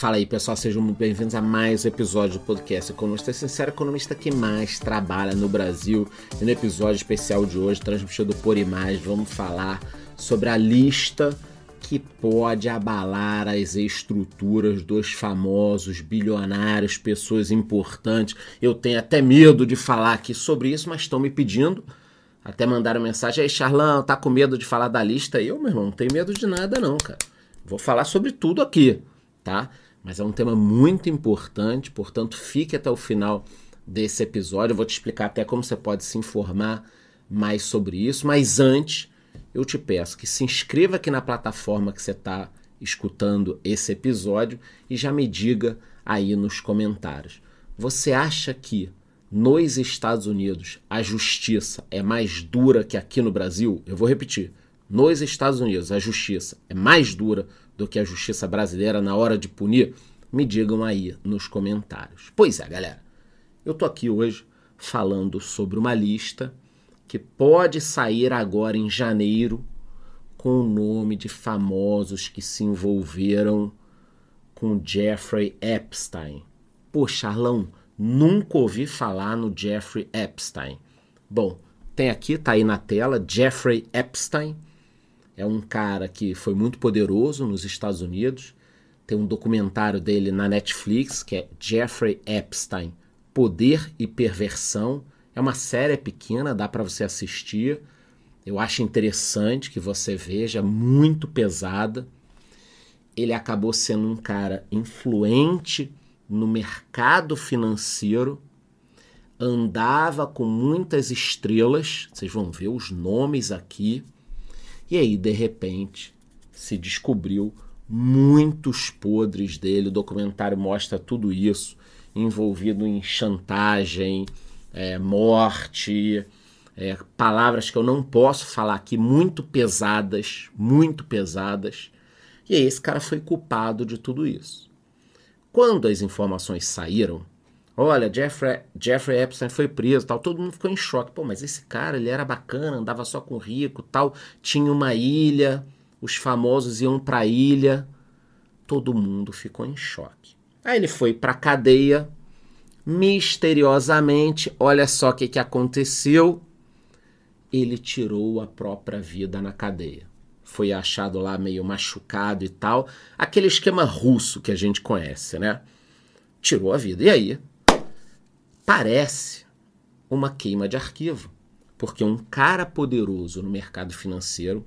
Fala aí, pessoal, sejam muito bem-vindos a mais um episódio do podcast Economista Sincero, economista que mais trabalha no Brasil. E no episódio especial de hoje, transmitido por imagem, vamos falar sobre a lista que pode abalar as estruturas dos famosos bilionários, pessoas importantes. Eu tenho até medo de falar aqui sobre isso, mas estão me pedindo. Até mandaram mensagem aí, Charlão, tá com medo de falar da lista? Eu, meu irmão, não tenho medo de nada, não, cara. Vou falar sobre tudo aqui tá? Mas é um tema muito importante, portanto, fique até o final desse episódio. Eu vou te explicar até como você pode se informar mais sobre isso. Mas antes, eu te peço que se inscreva aqui na plataforma que você está escutando esse episódio e já me diga aí nos comentários. Você acha que nos Estados Unidos a justiça é mais dura que aqui no Brasil? Eu vou repetir. Nos Estados Unidos a justiça é mais dura do que a justiça brasileira na hora de punir? Me digam aí nos comentários. Pois é, galera. Eu tô aqui hoje falando sobre uma lista que pode sair agora em janeiro com o nome de famosos que se envolveram com Jeffrey Epstein. Pô, Charlão, nunca ouvi falar no Jeffrey Epstein. Bom, tem aqui, tá aí na tela, Jeffrey Epstein é um cara que foi muito poderoso nos Estados Unidos. Tem um documentário dele na Netflix que é Jeffrey Epstein: Poder e Perversão. É uma série pequena, dá para você assistir. Eu acho interessante que você veja, muito pesada. Ele acabou sendo um cara influente no mercado financeiro, andava com muitas estrelas, vocês vão ver os nomes aqui e aí, de repente, se descobriu muitos podres dele. O documentário mostra tudo isso, envolvido em chantagem, é, morte, é, palavras que eu não posso falar aqui, muito pesadas, muito pesadas. E aí, esse cara foi culpado de tudo isso. Quando as informações saíram, Olha, Jeffrey, Jeffrey Epstein foi preso, tal. Todo mundo ficou em choque. Pô, mas esse cara, ele era bacana, andava só com rico, tal. Tinha uma ilha, os famosos iam para a ilha. Todo mundo ficou em choque. Aí ele foi para cadeia, misteriosamente. Olha só o que, que aconteceu. Ele tirou a própria vida na cadeia. Foi achado lá meio machucado e tal. Aquele esquema russo que a gente conhece, né? Tirou a vida. E aí? Parece uma queima de arquivo, porque um cara poderoso no mercado financeiro,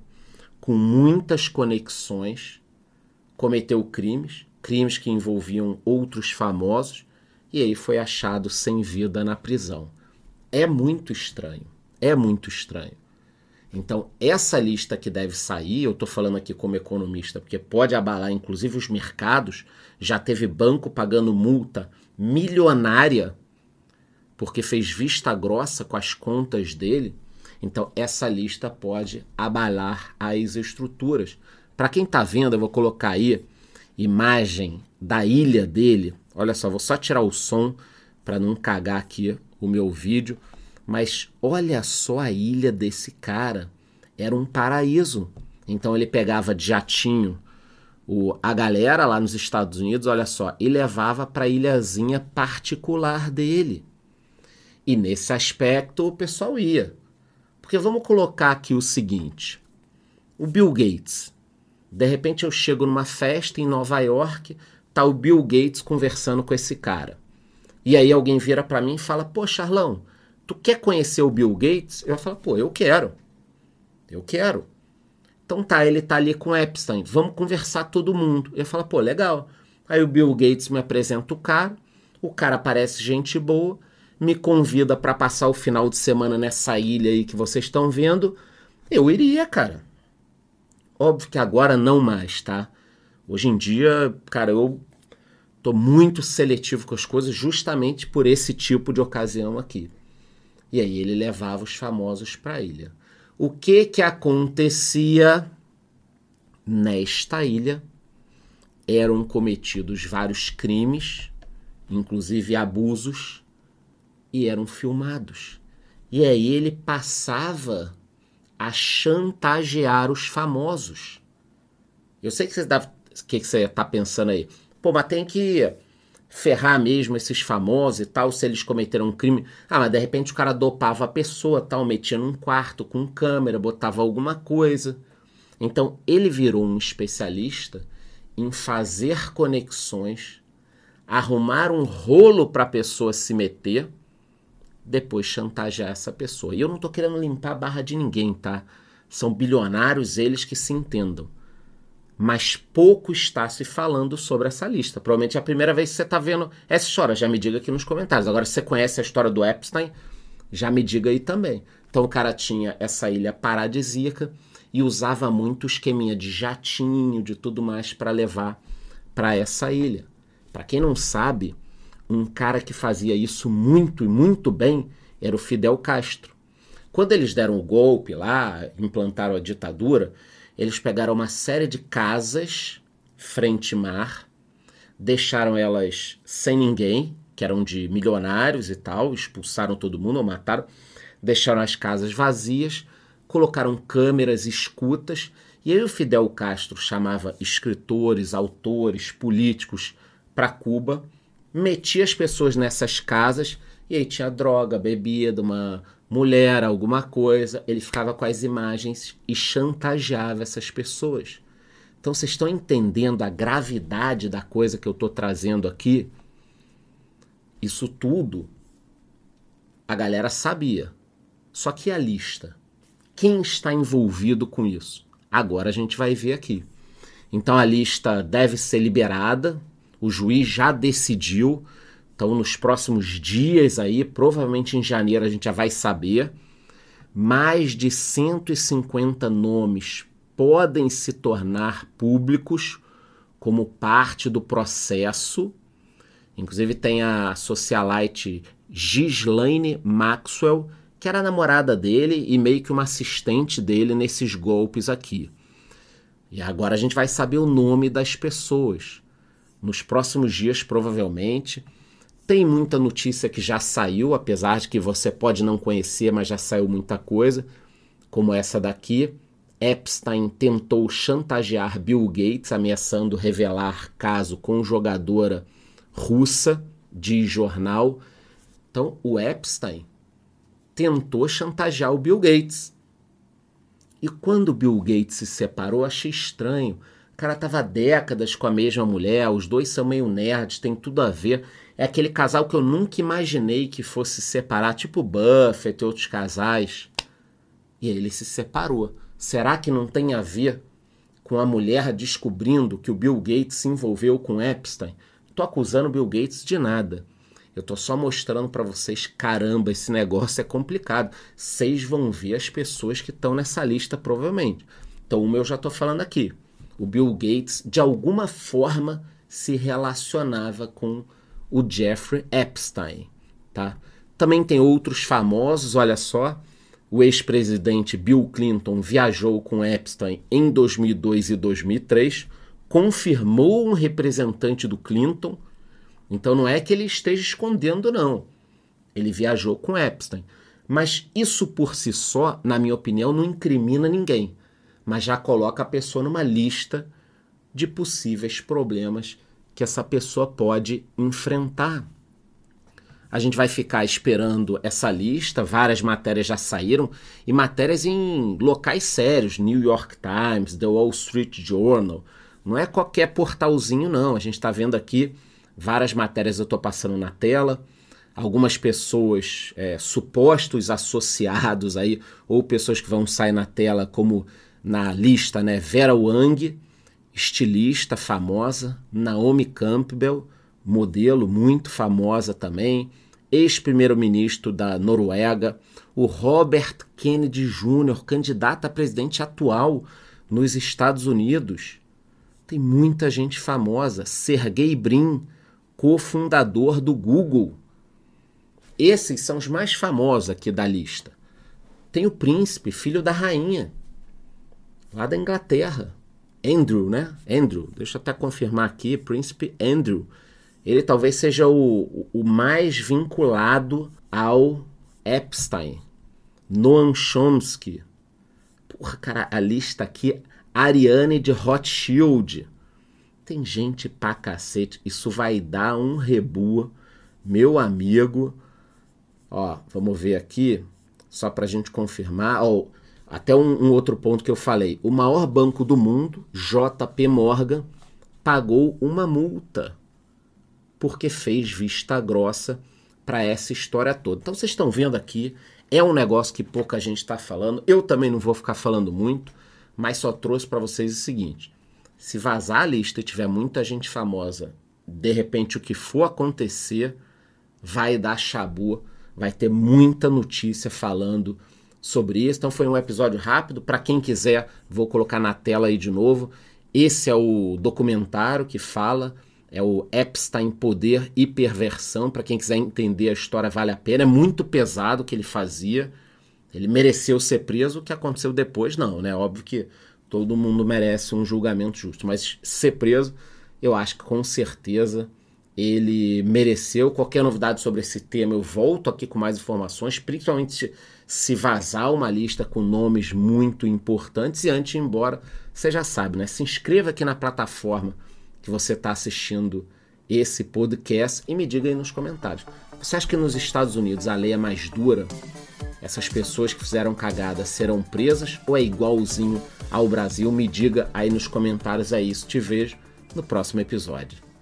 com muitas conexões, cometeu crimes, crimes que envolviam outros famosos, e aí foi achado sem vida na prisão. É muito estranho, é muito estranho. Então, essa lista que deve sair, eu estou falando aqui como economista, porque pode abalar inclusive os mercados. Já teve banco pagando multa milionária porque fez vista grossa com as contas dele, então essa lista pode abalar as estruturas. Para quem está vendo, eu vou colocar aí imagem da ilha dele. Olha só, vou só tirar o som para não cagar aqui o meu vídeo, mas olha só a ilha desse cara. Era um paraíso. Então ele pegava de jatinho o, a galera lá nos Estados Unidos, olha só, e levava para a ilhazinha particular dele. E nesse aspecto o pessoal ia. Porque vamos colocar aqui o seguinte: o Bill Gates. De repente eu chego numa festa em Nova York, tá o Bill Gates conversando com esse cara. E aí alguém vira para mim e fala: "Pô, Charlão, tu quer conhecer o Bill Gates?" Eu falo: "Pô, eu quero. Eu quero." Então tá, ele tá ali com Epstein. Vamos conversar todo mundo. Eu falo: "Pô, legal." Aí o Bill Gates me apresenta o cara. O cara parece gente boa me convida para passar o final de semana nessa ilha aí que vocês estão vendo, eu iria, cara. Óbvio que agora não mais, tá? Hoje em dia, cara, eu tô muito seletivo com as coisas justamente por esse tipo de ocasião aqui. E aí ele levava os famosos para a ilha. O que que acontecia nesta ilha? Eram cometidos vários crimes, inclusive abusos e eram filmados. E aí ele passava a chantagear os famosos. Eu sei que você deve, que, está pensando aí. Pô, mas tem que ferrar mesmo esses famosos e tal, se eles cometeram um crime. Ah, mas de repente o cara dopava a pessoa, tal, metia num quarto com câmera, botava alguma coisa. Então ele virou um especialista em fazer conexões, arrumar um rolo para a pessoa se meter, depois chantagear essa pessoa. E eu não estou querendo limpar a barra de ninguém, tá? São bilionários eles que se entendam. Mas pouco está se falando sobre essa lista. Provavelmente é a primeira vez que você está vendo essa história. Já me diga aqui nos comentários. Agora, se você conhece a história do Epstein, já me diga aí também. Então, o cara tinha essa ilha paradisíaca e usava muito esqueminha de jatinho, de tudo mais para levar para essa ilha. Para quem não sabe, um cara que fazia isso muito e muito bem era o Fidel Castro. Quando eles deram o golpe lá, implantaram a ditadura, eles pegaram uma série de casas frente-mar, deixaram elas sem ninguém, que eram de milionários e tal, expulsaram todo mundo ou mataram, deixaram as casas vazias colocaram câmeras escutas, e aí o Fidel Castro chamava escritores, autores, políticos para Cuba, metia as pessoas nessas casas, e aí tinha droga, bebida, uma mulher, alguma coisa, ele ficava com as imagens e chantageava essas pessoas. Então vocês estão entendendo a gravidade da coisa que eu estou trazendo aqui? Isso tudo a galera sabia. Só que a lista quem está envolvido com isso? Agora a gente vai ver aqui. Então a lista deve ser liberada, o juiz já decidiu. Então, nos próximos dias aí, provavelmente em janeiro, a gente já vai saber. Mais de 150 nomes podem se tornar públicos como parte do processo. Inclusive tem a socialite Gislaine Maxwell, que era namorada dele e meio que uma assistente dele nesses golpes aqui. E agora a gente vai saber o nome das pessoas. Nos próximos dias, provavelmente. Tem muita notícia que já saiu, apesar de que você pode não conhecer, mas já saiu muita coisa, como essa daqui. Epstein tentou chantagear Bill Gates, ameaçando revelar caso com jogadora russa, de jornal. Então, o Epstein tentou chantagear o Bill Gates. E quando o Bill Gates se separou, achei estranho. O cara tava décadas com a mesma mulher, os dois são meio nerds, tem tudo a ver. É aquele casal que eu nunca imaginei que fosse separar, tipo Buffett e outros casais. E ele se separou. Será que não tem a ver com a mulher descobrindo que o Bill Gates se envolveu com Epstein? Tô acusando o Bill Gates de nada. Eu tô só mostrando para vocês, caramba, esse negócio é complicado. Vocês vão ver as pessoas que estão nessa lista provavelmente. Então, o meu já tô falando aqui. O Bill Gates de alguma forma se relacionava com o Jeffrey Epstein, tá? Também tem outros famosos, olha só. O ex-presidente Bill Clinton viajou com Epstein em 2002 e 2003, confirmou um representante do Clinton então não é que ele esteja escondendo, não. Ele viajou com Epstein. Mas isso por si só, na minha opinião, não incrimina ninguém. Mas já coloca a pessoa numa lista de possíveis problemas que essa pessoa pode enfrentar. A gente vai ficar esperando essa lista, várias matérias já saíram, e matérias em locais sérios, New York Times, The Wall Street Journal. Não é qualquer portalzinho, não. A gente está vendo aqui Várias matérias eu estou passando na tela. Algumas pessoas, é, supostos associados aí, ou pessoas que vão sair na tela, como na lista, né? Vera Wang, estilista famosa, Naomi Campbell, modelo muito famosa também, ex-primeiro-ministro da Noruega, o Robert Kennedy Jr., candidato a presidente atual nos Estados Unidos. Tem muita gente famosa, Sergey Brin, cofundador do Google. Esses são os mais famosos aqui da lista. Tem o príncipe, filho da rainha, lá da Inglaterra. Andrew, né? Andrew, deixa eu até confirmar aqui, príncipe Andrew. Ele talvez seja o, o mais vinculado ao Epstein. Noam Chomsky. Porra, cara, a lista aqui. Ariane de Rothschild. Tem gente pra cacete. Isso vai dar um rebu, meu amigo. Ó, vamos ver aqui, só pra gente confirmar. Ó, até um, um outro ponto que eu falei. O maior banco do mundo, JP Morgan, pagou uma multa porque fez vista grossa para essa história toda. Então vocês estão vendo aqui, é um negócio que pouca gente está falando. Eu também não vou ficar falando muito, mas só trouxe para vocês o seguinte: se vazar a lista e tiver muita gente famosa, de repente o que for acontecer vai dar chabu, vai ter muita notícia falando sobre isso. Então foi um episódio rápido. Para quem quiser, vou colocar na tela aí de novo. Esse é o documentário que fala é o Epstein Poder e Perversão. Para quem quiser entender a história, vale a pena. É muito pesado o que ele fazia. Ele mereceu ser preso. O que aconteceu depois, não, né? Óbvio que todo mundo merece um julgamento justo, mas ser preso, eu acho que com certeza ele mereceu. Qualquer novidade sobre esse tema, eu volto aqui com mais informações, principalmente se vazar uma lista com nomes muito importantes. E antes de ir embora, você já sabe, né? Se inscreva aqui na plataforma que você está assistindo esse podcast e me diga aí nos comentários. Você acha que nos Estados Unidos a lei é mais dura? Essas pessoas que fizeram cagada serão presas ou é igualzinho ao Brasil? Me diga aí nos comentários é isso. Te vejo no próximo episódio.